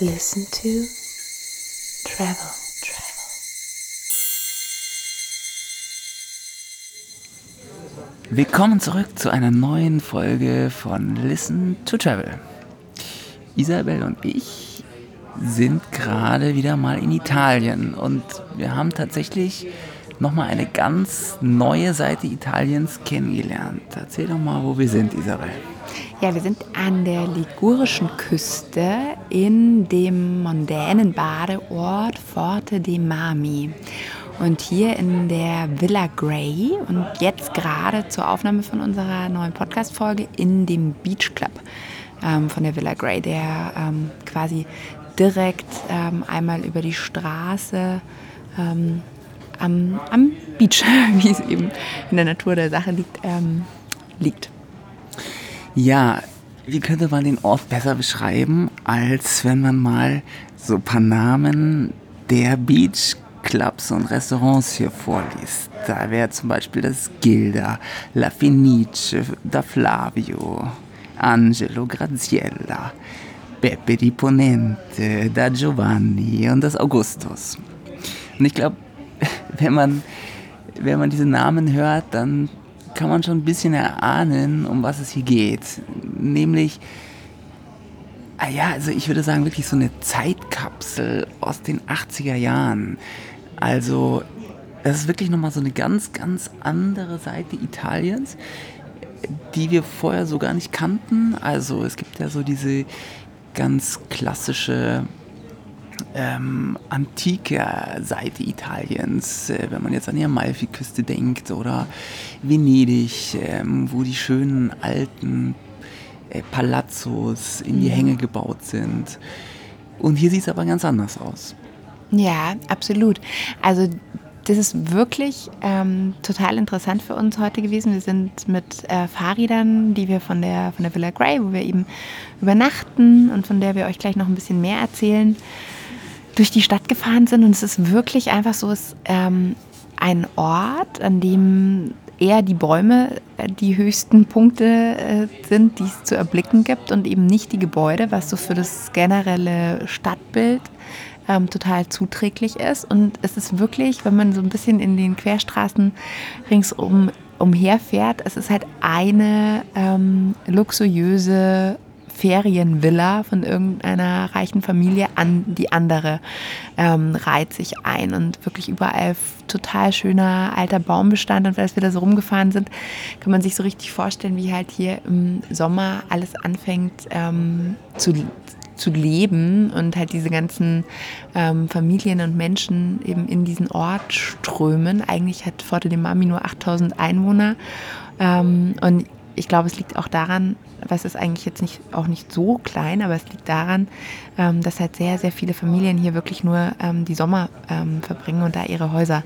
Listen to Travel. Willkommen zurück zu einer neuen Folge von Listen to Travel. Isabel und ich sind gerade wieder mal in Italien und wir haben tatsächlich nochmal eine ganz neue Seite Italiens kennengelernt. Erzähl doch mal, wo wir sind, Isabel. Ja, wir sind an der ligurischen Küste in dem mondänen Badeort Forte dei Marmi. Und hier in der Villa Grey und jetzt gerade zur Aufnahme von unserer neuen Podcast-Folge in dem Beach Club ähm, von der Villa Grey, der ähm, quasi direkt ähm, einmal über die Straße ähm, am, am Beach, wie es eben in der Natur der Sache liegt, ähm, liegt. Ja, wie könnte man den Ort besser beschreiben, als wenn man mal so ein paar Namen der Beach Clubs und Restaurants hier vorliest. Da wäre zum Beispiel das Gilda, La Fenice, da Flavio, Angelo, Graziella, Peppe di Ponente, da Giovanni und das Augustus. Und ich glaube, wenn man, wenn man diese Namen hört, dann kann man schon ein bisschen erahnen, um was es hier geht. Nämlich, ah ja, also ich würde sagen, wirklich so eine Zeitkapsel aus den 80er Jahren. Also, das ist wirklich nochmal so eine ganz, ganz andere Seite Italiens, die wir vorher so gar nicht kannten. Also, es gibt ja so diese ganz klassische ähm, antike Seite Italiens, äh, wenn man jetzt an die Amalfiküste denkt oder Venedig, ähm, wo die schönen alten äh, Palazzos in die mhm. Hänge gebaut sind. Und hier sieht es aber ganz anders aus. Ja, absolut. Also das ist wirklich ähm, total interessant für uns heute gewesen. Wir sind mit äh, Fahrrädern, die wir von der, von der Villa Grey, wo wir eben übernachten und von der wir euch gleich noch ein bisschen mehr erzählen, durch die Stadt gefahren sind. Und es ist wirklich einfach so, es ist ähm, ein Ort, an dem eher die Bäume äh, die höchsten Punkte äh, sind, die es zu erblicken gibt und eben nicht die Gebäude, was so für das generelle Stadtbild ähm, total zuträglich ist. Und es ist wirklich, wenn man so ein bisschen in den Querstraßen ringsum umherfährt, es ist halt eine ähm, luxuriöse Ferienvilla von irgendeiner reichen Familie an die andere ähm, reiht sich ein und wirklich überall total schöner alter Baumbestand. Und als wir da so rumgefahren sind, kann man sich so richtig vorstellen, wie halt hier im Sommer alles anfängt ähm, zu, zu leben und halt diese ganzen ähm, Familien und Menschen eben in diesen Ort strömen. Eigentlich hat Forte de Mami nur 8000 Einwohner ähm, und ich glaube, es liegt auch daran, was ist eigentlich jetzt nicht, auch nicht so klein, aber es liegt daran, ähm, dass halt sehr, sehr viele Familien hier wirklich nur ähm, die Sommer ähm, verbringen und da ihre Häuser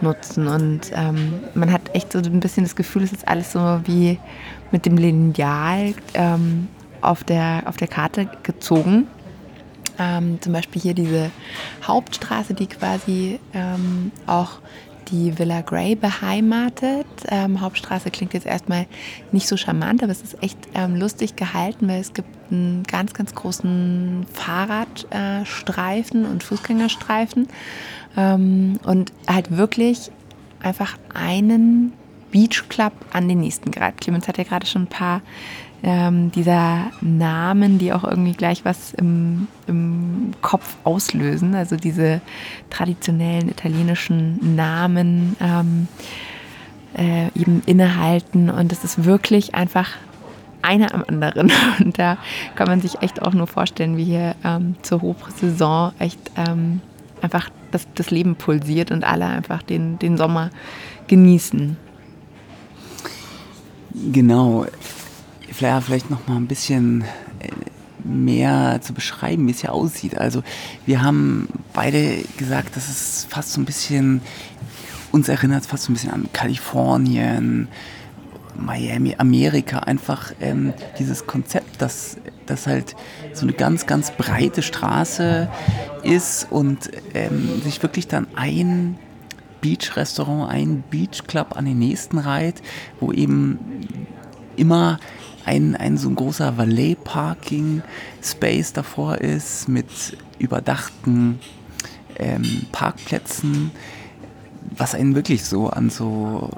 nutzen. Und ähm, man hat echt so ein bisschen das Gefühl, es ist alles so wie mit dem Lineal ähm, auf der, auf der Karte gezogen. Zum Beispiel hier diese Hauptstraße, die quasi auch die Villa Grey beheimatet. Ähm, Hauptstraße klingt jetzt erstmal nicht so charmant, aber es ist echt ähm, lustig gehalten, weil es gibt einen ganz, ganz großen Fahrradstreifen äh, und Fußgängerstreifen ähm, und halt wirklich einfach einen Beach Club an den nächsten gerade. Clemens hat ja gerade schon ein paar ähm, dieser Namen, die auch irgendwie gleich was im, im Kopf auslösen, also diese traditionellen italienischen Namen ähm, äh, eben innehalten und es ist wirklich einfach einer am anderen und da kann man sich echt auch nur vorstellen, wie hier ähm, zur Hochsaison echt ähm, einfach das, das Leben pulsiert und alle einfach den, den Sommer genießen. Genau vielleicht, vielleicht noch mal ein bisschen äh, mehr zu beschreiben, wie es hier aussieht. Also wir haben beide gesagt, dass es fast so ein bisschen, uns erinnert fast so ein bisschen an Kalifornien, Miami, Amerika, einfach ähm, dieses Konzept, dass das halt so eine ganz, ganz breite Straße ist und ähm, sich wirklich dann ein Beach-Restaurant, ein Beach-Club an den nächsten reiht, wo eben immer ein, ein so ein großer Valet-Parking-Space davor ist mit überdachten ähm, Parkplätzen, was einen wirklich so an so,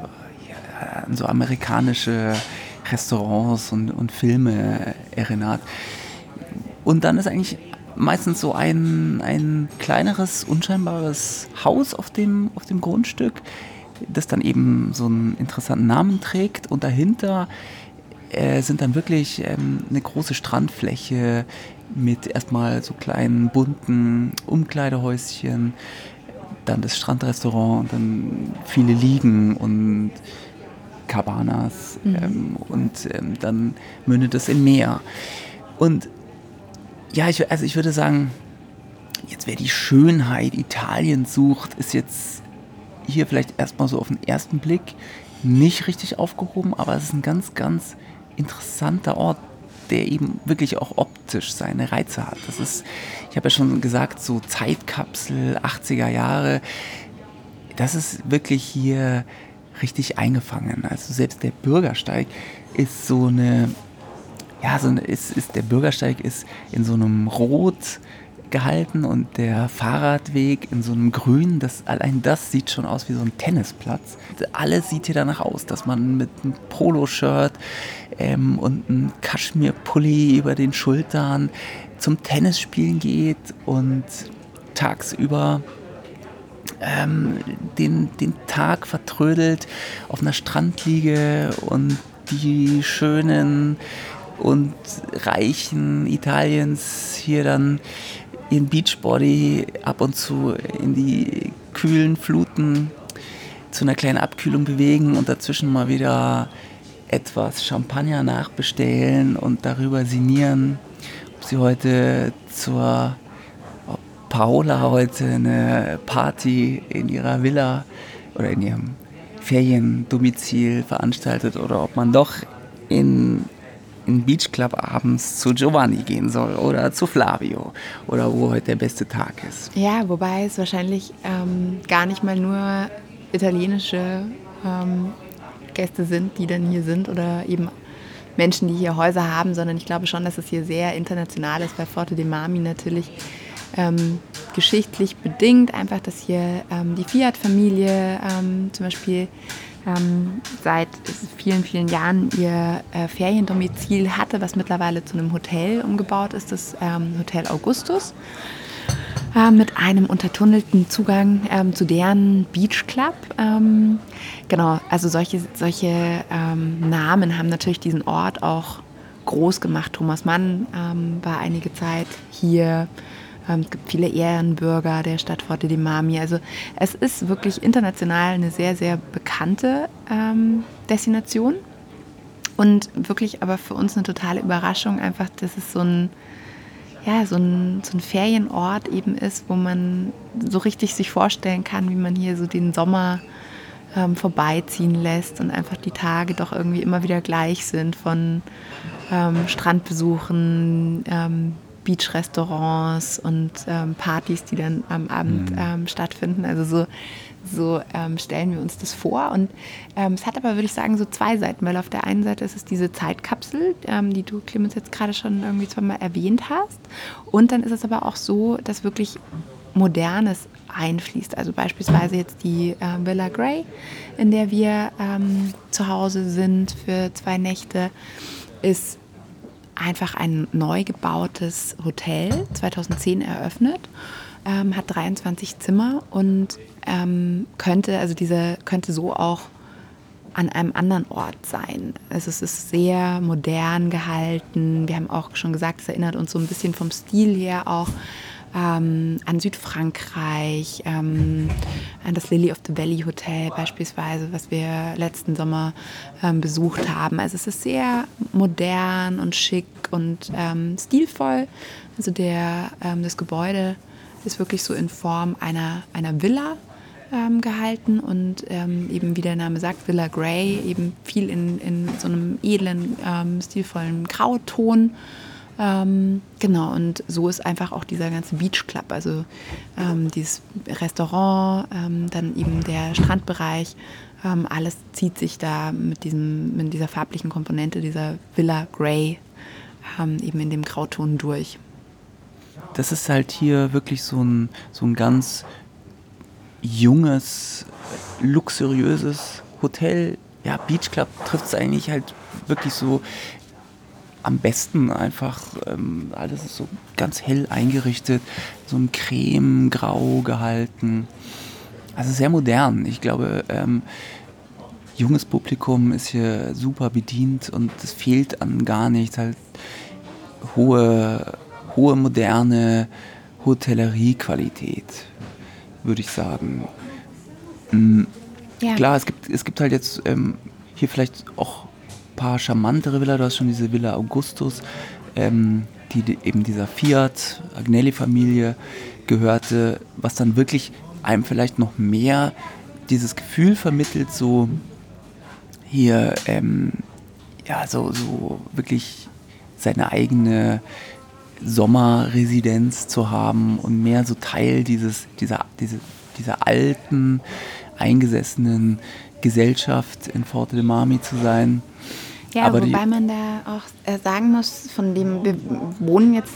ja, an so amerikanische Restaurants und, und Filme erinnert. Und dann ist eigentlich meistens so ein, ein kleineres, unscheinbares Haus auf dem, auf dem Grundstück, das dann eben so einen interessanten Namen trägt. Und dahinter äh, sind dann wirklich ähm, eine große Strandfläche mit erstmal so kleinen bunten Umkleidehäuschen, dann das Strandrestaurant und dann viele Liegen und Cabanas mhm. ähm, und ähm, dann mündet es im Meer. Und ja, ich, also ich würde sagen, jetzt wer die Schönheit Italiens sucht, ist jetzt hier vielleicht erstmal so auf den ersten Blick nicht richtig aufgehoben, aber es ist ein ganz, ganz interessanter Ort, der eben wirklich auch optisch seine Reize hat. Das ist, ich habe ja schon gesagt, so Zeitkapsel 80er Jahre. Das ist wirklich hier richtig eingefangen. Also selbst der Bürgersteig ist so eine, ja, so eine, ist, ist der Bürgersteig ist in so einem Rot gehalten und der Fahrradweg in so einem Grün, das, allein das sieht schon aus wie so ein Tennisplatz. Alles sieht hier danach aus, dass man mit einem Poloshirt ähm, und einem Kaschmirpulli über den Schultern zum Tennisspielen geht und tagsüber ähm, den, den Tag vertrödelt auf einer Strandliege und die schönen und reichen Italiens hier dann ihren Beachbody ab und zu in die kühlen Fluten zu einer kleinen Abkühlung bewegen und dazwischen mal wieder etwas Champagner nachbestellen und darüber sinnieren, ob sie heute zur Paola heute eine Party in ihrer Villa oder in ihrem Feriendomizil veranstaltet oder ob man doch in in Beach Club abends zu Giovanni gehen soll oder zu Flavio oder wo heute der beste Tag ist. Ja, wobei es wahrscheinlich ähm, gar nicht mal nur italienische ähm, Gäste sind, die dann hier sind oder eben Menschen, die hier Häuser haben, sondern ich glaube schon, dass es hier sehr international ist, weil Forte de Mami natürlich ähm, geschichtlich bedingt, einfach, dass hier ähm, die Fiat-Familie ähm, zum Beispiel ähm, seit vielen, vielen Jahren ihr äh, Feriendomizil hatte, was mittlerweile zu einem Hotel umgebaut ist, das ähm, Hotel Augustus, äh, mit einem untertunnelten Zugang ähm, zu deren Beach Club. Ähm, genau, also solche, solche ähm, Namen haben natürlich diesen Ort auch groß gemacht. Thomas Mann ähm, war einige Zeit hier. Ähm, es gibt viele Ehrenbürger der Stadt Forte di Mami. Also es ist wirklich international eine sehr, sehr bekannte ähm, Destination. Und wirklich aber für uns eine totale Überraschung, einfach, dass es so ein, ja, so ein, so ein Ferienort eben ist, wo man so richtig sich vorstellen kann, wie man hier so den Sommer ähm, vorbeiziehen lässt und einfach die Tage doch irgendwie immer wieder gleich sind von ähm, Strandbesuchen, ähm, Beach-Restaurants und ähm, Partys, die dann am Abend mhm. ähm, stattfinden. Also so, so ähm, stellen wir uns das vor. Und ähm, es hat aber, würde ich sagen, so zwei Seiten, weil auf der einen Seite ist es diese Zeitkapsel, ähm, die du, Clemens, jetzt gerade schon irgendwie zweimal erwähnt hast. Und dann ist es aber auch so, dass wirklich Modernes einfließt. Also beispielsweise jetzt die äh, Villa Grey, in der wir ähm, zu Hause sind für zwei Nächte, ist einfach ein neu gebautes Hotel, 2010 eröffnet, ähm, hat 23 Zimmer und ähm, könnte, also diese könnte so auch an einem anderen Ort sein. Also es ist sehr modern gehalten. Wir haben auch schon gesagt, es erinnert uns so ein bisschen vom Stil her auch ähm, an Südfrankreich, ähm, an das Lily of the Valley Hotel beispielsweise, was wir letzten Sommer ähm, besucht haben. Also es ist sehr modern und schick und ähm, stilvoll. Also der, ähm, das Gebäude ist wirklich so in Form einer, einer Villa ähm, gehalten und eben wie der Name sagt, Villa Grey, eben viel in, in so einem edlen, stilvollen Grauton. Ähm, genau, und so ist einfach auch dieser ganze Beach Club, also ähm, dieses Restaurant, ähm, dann eben der Strandbereich Ähm, alles zieht sich da mit, diesem, mit dieser farblichen Komponente, dieser Villa Grey, ähm, eben in dem Grauton durch. Das ist halt hier wirklich so ein, so ein ganz junges, luxuriöses Hotel. Ja, Beach Club trifft es eigentlich halt wirklich so am besten einfach. Ähm, alles ist so ganz hell eingerichtet, so ein Creme-Grau gehalten. Also sehr modern. Ich glaube, ähm, junges Publikum ist hier super bedient und es fehlt an gar nichts. Halt hohe, hohe moderne Hotelleriequalität, würde ich sagen. Mhm. Ja. Klar, es gibt, es gibt halt jetzt ähm, hier vielleicht auch paar charmantere Villa. Du hast schon diese Villa Augustus, ähm, die, die eben dieser Fiat Agnelli-Familie gehörte, was dann wirklich einem vielleicht noch mehr dieses Gefühl vermittelt, so hier ähm, ja so, so wirklich seine eigene Sommerresidenz zu haben und mehr so Teil dieses, dieser, diese, dieser alten, eingesessenen Gesellschaft in Forte de Marmi zu sein. Ja, Aber wobei man da auch äh, sagen muss, von dem wir wohnen jetzt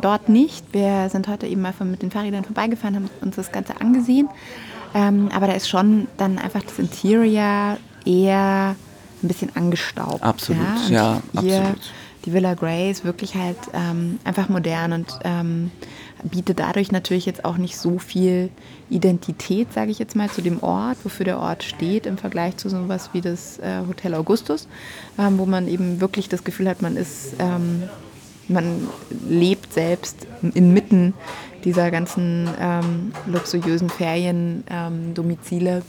dort nicht. Wir sind heute eben mal mit den Fahrrädern vorbeigefahren, haben uns das Ganze angesehen. Ähm, aber da ist schon dann einfach das Interior eher ein bisschen angestaubt. Absolut, ja, ja hier, absolut. Die Villa Grey ist wirklich halt ähm, einfach modern und ähm, bietet dadurch natürlich jetzt auch nicht so viel Identität, sage ich jetzt mal, zu dem Ort, wofür der Ort steht, im Vergleich zu sowas wie das äh, Hotel Augustus, ähm, wo man eben wirklich das Gefühl hat, man ist, ähm, man lebt selbst inmitten dieser ganzen ähm, luxuriösen Feriendomizile.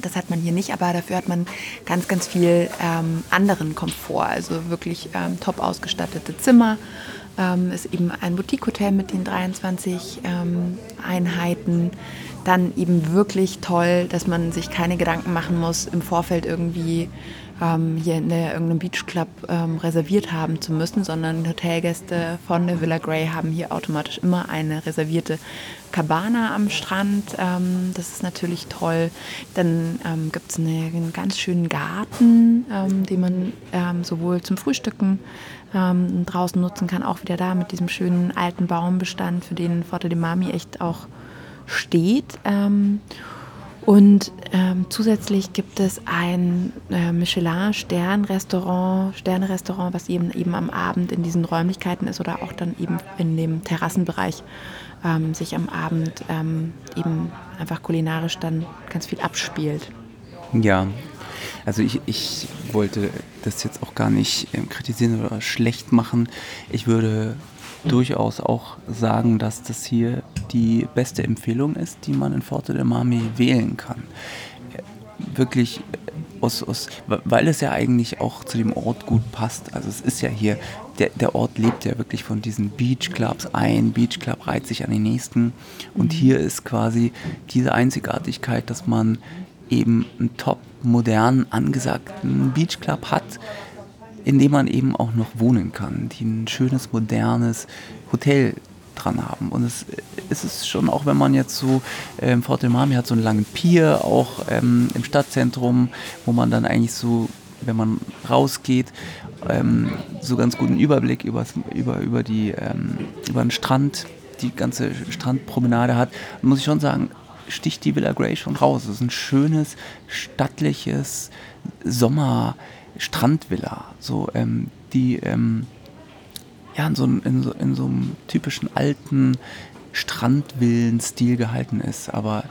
Das hat man hier nicht, aber dafür hat man ganz, ganz viel ähm, anderen Komfort. Also wirklich ähm, top ausgestattete Zimmer, ähm, ist eben ein Boutique-Hotel mit den 23 ähm, Einheiten. Dann eben wirklich toll, dass man sich keine Gedanken machen muss, im Vorfeld irgendwie ähm, hier in der, irgendeinem Beachclub ähm, reserviert haben zu müssen, sondern Hotelgäste von der Villa Grey haben hier automatisch immer eine reservierte Cabana am Strand. Ähm, das ist natürlich toll. Dann ähm, gibt es eine, einen ganz schönen Garten, ähm, den man ähm, sowohl zum Frühstücken ähm, draußen nutzen kann, auch wieder da mit diesem schönen alten Baumbestand, für den Forte de Mami echt auch steht. Und ähm, zusätzlich gibt es ein äh, Michelin-Stern-Restaurant, Sterne-Restaurant, was eben, eben am Abend in diesen Räumlichkeiten ist oder auch dann eben in dem Terrassenbereich ähm, sich am Abend ähm, eben einfach kulinarisch dann ganz viel abspielt. Ja, also ich, ich wollte das jetzt auch gar nicht ähm, kritisieren oder schlecht machen. Ich würde durchaus auch sagen, dass das hier die beste Empfehlung ist, die man in Forte del Mami wählen kann. Wirklich aus, aus, weil es ja eigentlich auch zu dem Ort gut passt. Also es ist ja hier, der, der Ort lebt ja wirklich von diesen Beachclubs ein. Beachclub reiht sich an den nächsten. Und mhm. hier ist quasi diese Einzigartigkeit, dass man eben einen top modernen, angesagten Beachclub hat, in dem man eben auch noch wohnen kann, die ein schönes, modernes Hotel dran haben. Und es, es ist schon, auch wenn man jetzt so, ähm, Fort del Mami hat so einen langen Pier, auch ähm, im Stadtzentrum, wo man dann eigentlich so, wenn man rausgeht, ähm, so ganz guten Überblick über, über, die, ähm, über den Strand, die ganze Strandpromenade hat, muss ich schon sagen, sticht die Villa Grey schon raus. Es ist ein schönes, stattliches Sommer-Strandvilla, so, ähm, die ähm, ja, in so, in, so, in so einem typischen alten Strandvillen-Stil gehalten ist, aber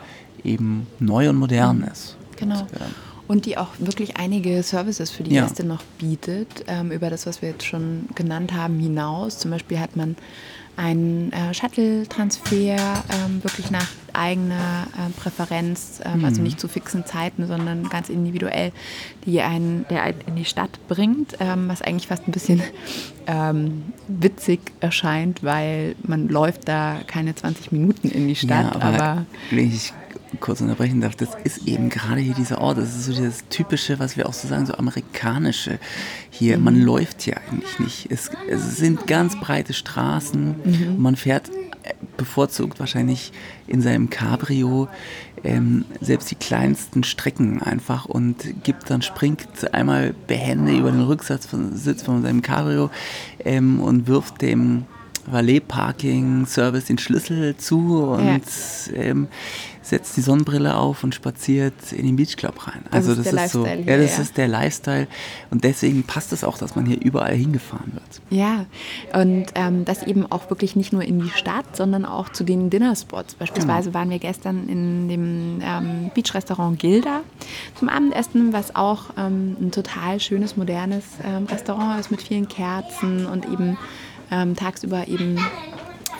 eben neu und modern ist. Genau. Und, äh, und die auch wirklich einige Services für die ja. Gäste noch bietet, ähm, über das, was wir jetzt schon genannt haben, hinaus. Zum Beispiel hat man einen äh, Shuttle-Transfer ähm, wirklich nach eigener äh, Präferenz, ähm, also mhm. also nicht zu fixen Zeiten, sondern ganz individuell, die einen, der einen in die Stadt bringt, ähm, was eigentlich fast ein bisschen ähm, witzig erscheint, weil man läuft da keine 20 Minuten in die Stadt. Ja, aber, aber kurz unterbrechen darf, das ist eben gerade hier dieser Ort. Das ist so das typische, was wir auch so sagen, so amerikanische. Hier, mhm. man läuft hier eigentlich nicht. Es, es sind ganz breite Straßen. Mhm. man fährt bevorzugt wahrscheinlich in seinem Cabrio ähm, selbst die kleinsten Strecken einfach und gibt dann, springt einmal behende über den Rücksitz von, Sitz von seinem Cabrio ähm, und wirft dem Valet-Parking-Service den Schlüssel zu und ja. ähm, setzt die Sonnenbrille auf und spaziert in den Beach Club rein. Also das, das ist, so, hier, ja, das ja. ist der Lifestyle und deswegen passt es auch, dass man hier überall hingefahren wird. Ja, und ähm, das eben auch wirklich nicht nur in die Stadt, sondern auch zu den Dinnerspots. Beispielsweise genau. waren wir gestern in dem ähm, Beach-Restaurant Gilda zum Abendessen, was auch ähm, ein total schönes, modernes ähm, Restaurant ist mit vielen Kerzen und eben ähm, tagsüber eben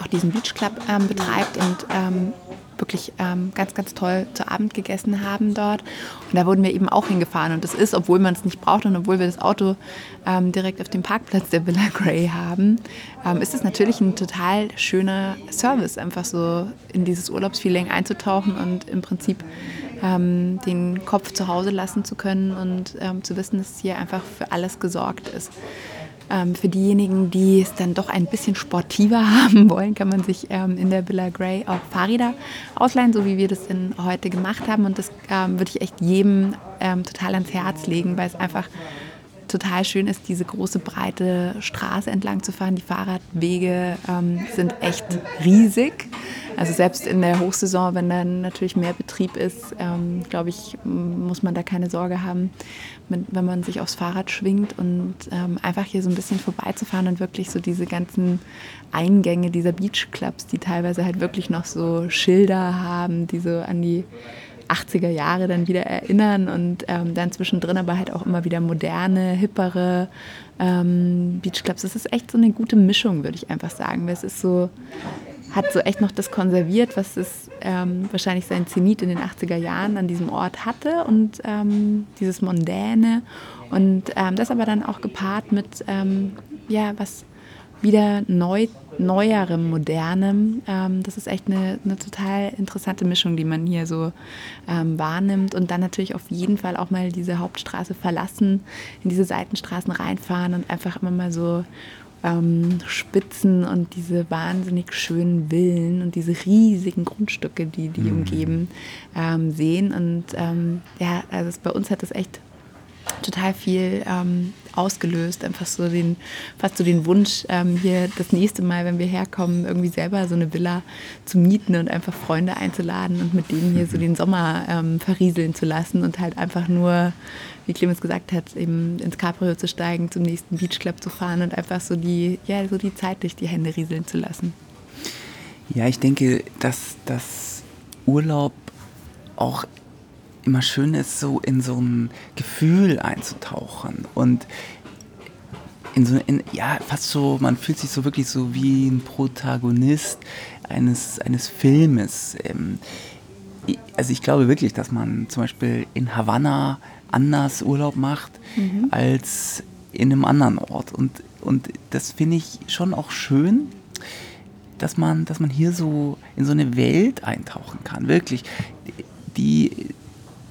auch diesen Beach Club ähm, betreibt und ähm, wirklich ähm, ganz, ganz toll zu Abend gegessen haben dort. Und da wurden wir eben auch hingefahren. Und das ist, obwohl man es nicht braucht und obwohl wir das Auto ähm, direkt auf dem Parkplatz der Villa Grey haben, ähm, ist es natürlich ein total schöner Service, einfach so in dieses Urlaubsfeeling einzutauchen und im Prinzip den Kopf zu Hause lassen zu können und zu wissen, dass hier einfach für alles gesorgt ist. Ähm, für diejenigen, die es dann doch ein bisschen sportiver haben wollen, kann man sich ähm, in der Villa Grey auch Fahrräder ausleihen, so wie wir das in, heute gemacht haben. Und das ähm, würde ich echt jedem ähm, total ans Herz legen, weil es einfach total schön ist, diese große breite Straße entlang zu fahren. Die Fahrradwege ähm, sind echt riesig. Also selbst in der Hochsaison, wenn dann natürlich mehr Betrieb ist, ähm, glaube ich, muss man da keine Sorge haben, wenn man sich aufs Fahrrad schwingt und ähm, einfach hier so ein bisschen vorbeizufahren und wirklich so diese ganzen Eingänge dieser Beachclubs, die teilweise halt wirklich noch so Schilder haben, die so an die 80er Jahre dann wieder erinnern und ähm, dann zwischendrin aber halt auch immer wieder moderne, hippere ähm, Beachclubs. Das ist echt so eine gute Mischung, würde ich einfach sagen. Es ist so, hat so echt noch das konserviert, was es ähm, wahrscheinlich sein Zenit in den 80er Jahren an diesem Ort hatte und ähm, dieses Mondäne und ähm, das aber dann auch gepaart mit, ähm, ja, was wieder neu, neuerem, modernem. Ähm, das ist echt eine, eine, total interessante Mischung, die man hier so ähm, wahrnimmt. Und dann natürlich auf jeden Fall auch mal diese Hauptstraße verlassen, in diese Seitenstraßen reinfahren und einfach immer mal so ähm, Spitzen und diese wahnsinnig schönen Villen und diese riesigen Grundstücke, die die mhm. umgeben, ähm, sehen. Und ähm, ja, also bei uns hat das echt total viel ähm, ausgelöst. Einfach so den, fast so den Wunsch, ähm, hier das nächste Mal, wenn wir herkommen, irgendwie selber so eine Villa zu mieten und einfach Freunde einzuladen und mit denen hier so den Sommer ähm, verrieseln zu lassen und halt einfach nur, wie Clemens gesagt hat, eben ins Cabrio zu steigen, zum nächsten Beachclub zu fahren und einfach so die, ja, so die Zeit durch die Hände rieseln zu lassen. Ja, ich denke, dass das Urlaub auch immer schön ist, so in so ein Gefühl einzutauchen und in so, in, ja, fast so, man fühlt sich so wirklich so wie ein Protagonist eines, eines Filmes. Ähm, also ich glaube wirklich, dass man zum Beispiel in Havanna anders Urlaub macht mhm. als in einem anderen Ort. Und, und das finde ich schon auch schön, dass man, dass man hier so in so eine Welt eintauchen kann. Wirklich, die,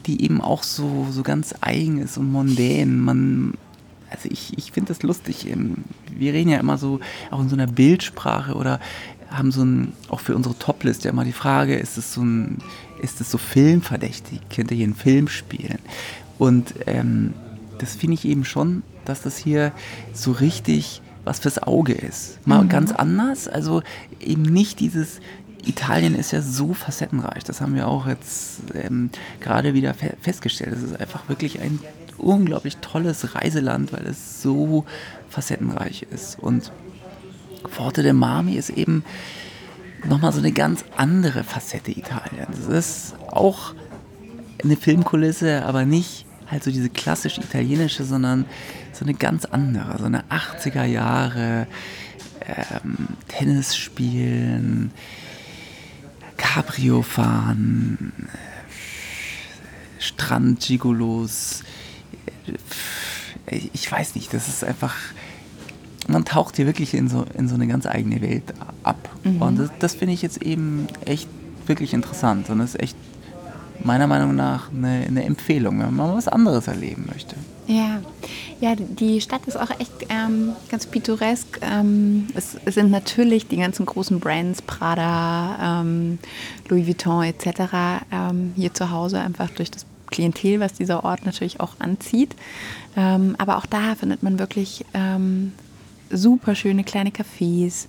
die eben auch so, so ganz eigen ist und mondän. Man, also ich, ich finde das lustig. Ähm, wir reden ja immer so auch in so einer Bildsprache oder haben so ein, auch für unsere Toplist ja immer die Frage, ist es so ein, ist es so filmverdächtig? Könnt ihr hier einen Film spielen? Und ähm, das finde ich eben schon, dass das hier so richtig was fürs Auge ist. Mal mhm. ganz anders, also eben nicht dieses Italien ist ja so facettenreich. Das haben wir auch jetzt ähm, gerade wieder fe festgestellt. Es ist einfach wirklich ein unglaublich tolles Reiseland, weil es so facettenreich ist. Und Forte de Marmi ist eben nochmal so eine ganz andere Facette Italiens. Es ist auch eine Filmkulisse, aber nicht halt so diese klassisch italienische, sondern so eine ganz andere, so eine 80er Jahre ähm, Tennis spielen, Cabrio fahren, Strand-Gigolos. Ich weiß nicht, das ist einfach. Man taucht hier wirklich in so, in so eine ganz eigene Welt ab. Mhm. Und das, das finde ich jetzt eben echt wirklich interessant. Und das ist echt meiner Meinung nach eine, eine Empfehlung, wenn man was anderes erleben möchte. Ja, ja, die Stadt ist auch echt ähm, ganz pittoresk. Ähm, es, es, sind natürlich die ganzen großen Brands, Prada, ähm, Louis Vuitton etc. Ähm, hier zu Hause, einfach durch das Klientel, was dieser Ort natürlich auch anzieht. Ähm, aber auch da findet man wirklich ähm, super schöne kleine Cafés,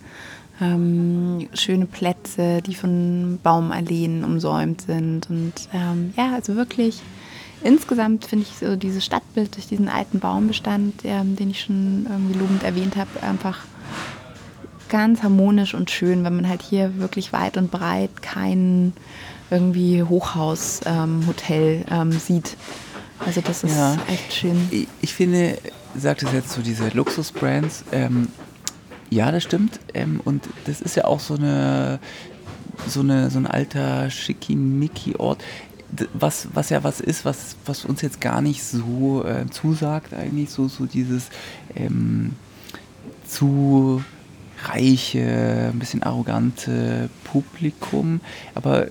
schöne Plätze, die von Baumalleen umsäumt sind. Und ja, also wirklich insgesamt finde ich so dieses Stadtbild durch diesen alten Baumbestand, ähm, den ich schon irgendwie lobend erwähnt habe, einfach ganz harmonisch und schön, wenn man halt hier wirklich weit und breit kein irgendwie Hochhaus-Hotel ähm, ähm, sieht. Also das ist ja. echt schön. Ich, ich finde, sagt es jetzt so diese Luxusbrands, ähm, ja, das stimmt. Ähm, und das ist ja auch so eine so, eine, so ein alter Schickimicki-Ort was, was ja was ist, was, was uns jetzt gar nicht so äh, zusagt, eigentlich, so, so dieses ähm, zu reiche, ein bisschen arrogante Publikum. Aber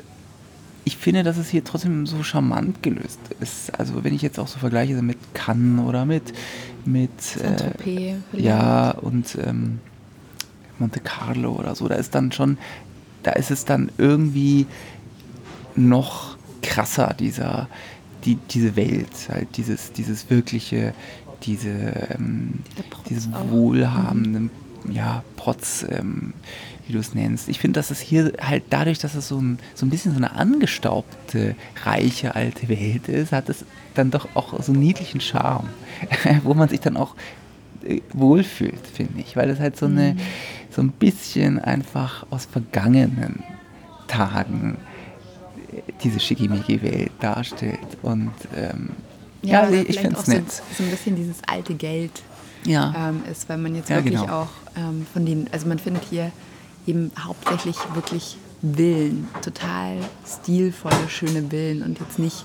ich finde, dass es hier trotzdem so charmant gelöst ist. Also wenn ich jetzt auch so vergleiche mit Cannes oder mit, mit äh, ja und ähm, Monte Carlo oder so, da ist dann schon, da ist es dann irgendwie noch krasser, dieser, die, diese Welt, halt dieses, dieses wirkliche, diese, ähm, dieses wohlhabende, ja, Protz, ähm, wie du es nennst. Ich finde, dass es hier halt dadurch, dass es so ein, so ein bisschen so eine angestaubte, reiche alte Welt ist, hat es dann doch auch so einen niedlichen Charme, wo man sich dann auch äh, wohlfühlt, finde ich, weil es halt so eine, mhm. so ein bisschen einfach aus vergangenen Tagen diese Schickimicki-Welt darstellt. Und ähm, ja, ja ich finde es nett. So, so ein bisschen dieses alte Geld ja. ähm, ist, weil man jetzt ja, wirklich genau. auch ähm, von den, also man findet hier eben hauptsächlich wirklich Villen, total stilvolle, schöne Villen und jetzt nicht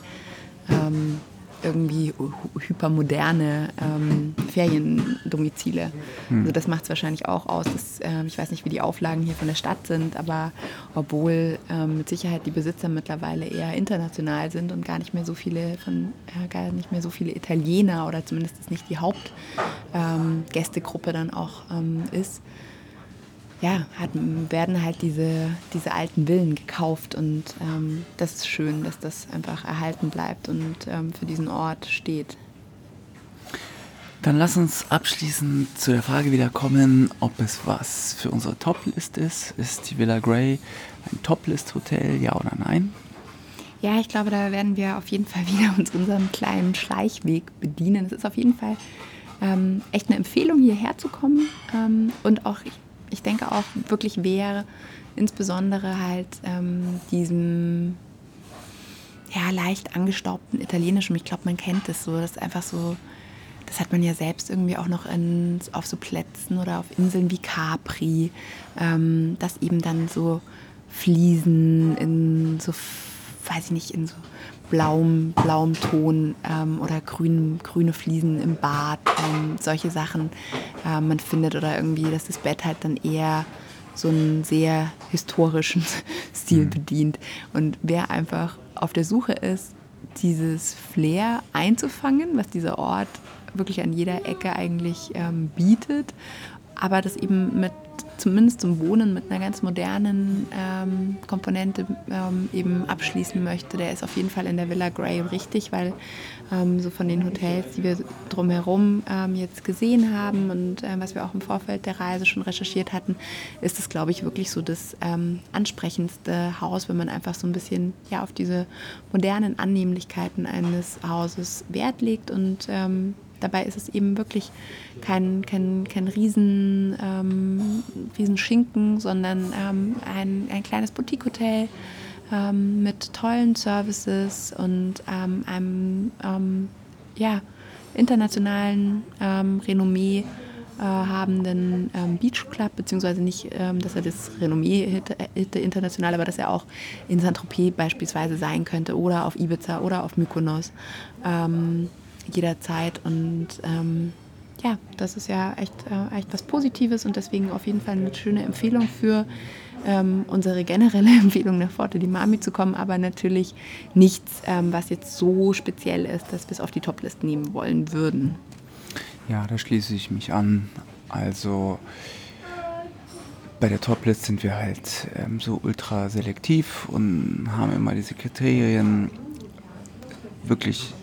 ähm, irgendwie hypermoderne ähm, Feriendomizile. Hm. Also das macht es wahrscheinlich auch aus. Dass, äh, ich weiß nicht, wie die Auflagen hier von der Stadt sind, aber obwohl ähm, mit Sicherheit die Besitzer mittlerweile eher international sind und gar nicht mehr so viele von äh, gar nicht mehr so viele Italiener oder zumindest nicht die Hauptgästegruppe ähm, dann auch ähm, ist, ja, hat, werden halt diese, diese alten Villen gekauft und ähm, das ist schön, dass das einfach erhalten bleibt und ähm, für diesen Ort steht. Dann lass uns abschließend zu der Frage wieder kommen, ob es was für unsere Top-List ist. Ist die Villa Grey ein Top-List-Hotel, ja oder nein? Ja, ich glaube, da werden wir auf jeden Fall wieder uns unserem kleinen Schleichweg bedienen. Es ist auf jeden Fall ähm, echt eine Empfehlung, hierher zu kommen ähm, und auch, ich ich denke auch wirklich wäre insbesondere halt ähm, diesem ja, leicht angestaubten italienischen, ich glaube, man kennt das so, das ist einfach so, das hat man ja selbst irgendwie auch noch in, auf so Plätzen oder auf Inseln wie Capri, ähm, dass eben dann so Fliesen in so, weiß ich nicht, in so blauem, blauem Ton ähm, oder grün, grüne Fliesen im Bad, ähm, solche Sachen äh, man findet oder irgendwie, dass das Bett halt dann eher so einen sehr historischen Stil mhm. bedient. Und wer einfach auf der Suche ist, dieses Flair einzufangen, was dieser Ort wirklich an jeder Ecke eigentlich ähm, bietet, aber das eben mit zumindest zum Wohnen mit einer ganz modernen ähm, Komponente ähm, eben abschließen möchte, der ist auf jeden Fall in der Villa Grey richtig, weil ähm, so von den Hotels, die wir drumherum ähm, jetzt gesehen haben und äh, was wir auch im Vorfeld der Reise schon recherchiert hatten, ist es, glaube ich, wirklich so das ähm, ansprechendste Haus, wenn man einfach so ein bisschen ja, auf diese modernen Annehmlichkeiten eines Hauses Wert legt und ähm, dabei ist es eben wirklich kein, kein, kein riesen, ähm, riesen Schinken, sondern ähm, ein, ein kleines Boutique-Hotel ähm, mit tollen Services und ähm, einem ähm, ja, internationalen ähm, Renommee äh, habenden ähm, Beach Club, beziehungsweise nicht, ähm, dass er das Renommee hätte, hätte international, aber dass er auch in Saint-Tropez beispielsweise sein könnte oder auf Ibiza oder auf Mykonos. Ähm, jederzeit und ähm, ja, das ist ja echt, äh, echt was Positives und deswegen auf jeden Fall eine schöne Empfehlung für ähm, unsere generelle Empfehlung nach Forte di Mami zu kommen, aber natürlich nichts, ähm, was jetzt so speziell ist, dass wir es auf die Toplist nehmen wollen würden. Ja, da schließe ich mich an. Also bei der Toplist sind wir halt ähm, so ultra selektiv und haben immer diese Kriterien wirklich,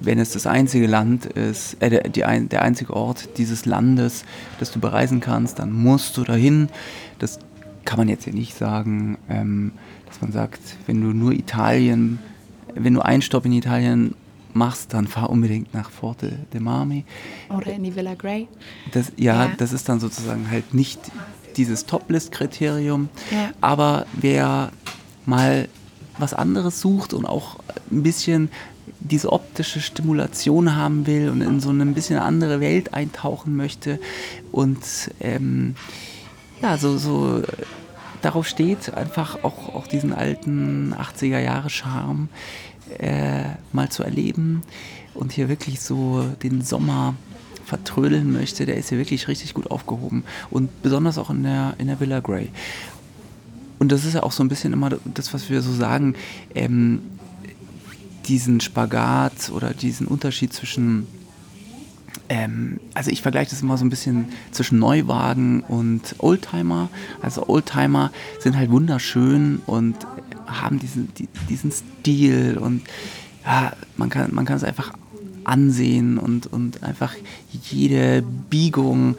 wenn es das einzige Land ist, äh, der, die der einzige Ort dieses Landes, das du bereisen kannst, dann musst du dahin. Das kann man jetzt hier nicht sagen, ähm, dass man sagt, wenn du nur Italien, wenn du einen Stopp in Italien machst, dann fahr unbedingt nach Forte de Marmi. Oder in die Villa Grey. Das, ja, ja, das ist dann sozusagen halt nicht dieses Top-List-Kriterium. Ja. Aber wer mal was anderes sucht und auch ein bisschen diese optische Stimulation haben will und in so eine ein bisschen andere Welt eintauchen möchte und ähm, ja, so, so darauf steht, einfach auch, auch diesen alten 80er Jahre Charme äh, mal zu erleben und hier wirklich so den Sommer vertrödeln möchte, der ist hier wirklich richtig gut aufgehoben. Und besonders auch in der, in der Villa Grey. Und das ist ja auch so ein bisschen immer das, was wir so sagen, ähm, diesen Spagat oder diesen Unterschied zwischen, ähm, also ich vergleiche das immer so ein bisschen zwischen Neuwagen und Oldtimer. Also Oldtimer sind halt wunderschön und haben diesen, diesen Stil und ja, man kann, man kann es einfach ansehen und, und einfach jede Biegung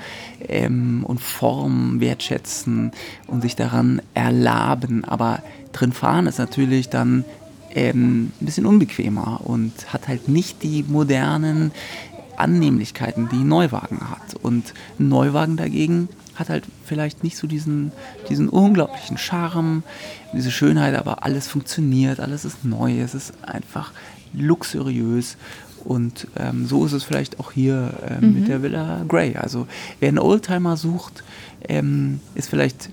ähm, und Form wertschätzen und sich daran erlaben. Aber drin fahren ist natürlich dann ähm, ein bisschen unbequemer und hat halt nicht die modernen Annehmlichkeiten, die ein Neuwagen hat. Und ein Neuwagen dagegen hat halt vielleicht nicht so diesen, diesen unglaublichen Charme, diese Schönheit, aber alles funktioniert, alles ist neu, es ist einfach luxuriös und ähm, so ist es vielleicht auch hier ähm, mhm. mit der Villa Grey. Also wer einen Oldtimer sucht, ähm, ist vielleicht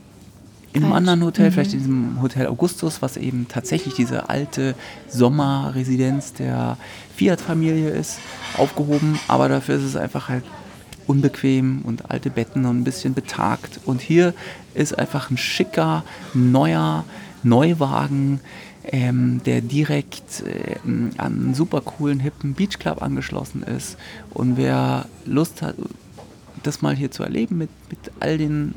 in einem anderen Hotel, mhm. vielleicht in diesem Hotel Augustus, was eben tatsächlich diese alte Sommerresidenz der Fiat-Familie ist, aufgehoben. Aber dafür ist es einfach halt unbequem und alte Betten und ein bisschen betagt. Und hier ist einfach ein schicker, neuer Neuwagen, ähm, der direkt äh, an einen super coolen, hippen Beachclub angeschlossen ist. Und wer Lust hat, das mal hier zu erleben mit, mit all den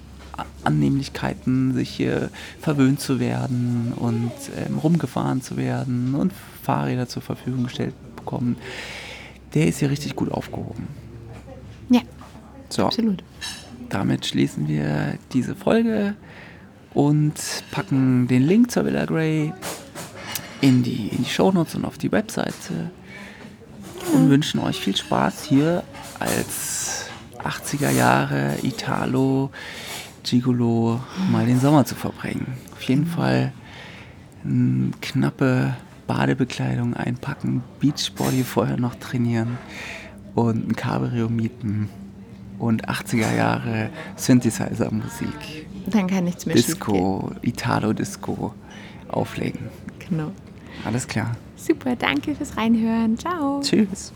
Annehmlichkeiten, sich hier verwöhnt zu werden und ähm, rumgefahren zu werden und Fahrräder zur Verfügung gestellt bekommen, der ist hier richtig gut aufgehoben. Ja, so, absolut. Damit schließen wir diese Folge und packen den Link zur Villa Grey in die, in die Shownotes und auf die Webseite und wünschen euch viel Spaß hier als 80er Jahre Italo Gigolo mal den Sommer zu verbringen. Auf jeden mhm. Fall eine knappe Badebekleidung einpacken, Beachbody vorher noch trainieren und ein Cabrio mieten und 80er Jahre Synthesizer-Musik. Dann kann nichts mehr Disco, Italo-Disco auflegen. Genau. Alles klar. Super, danke fürs Reinhören. Ciao. Tschüss.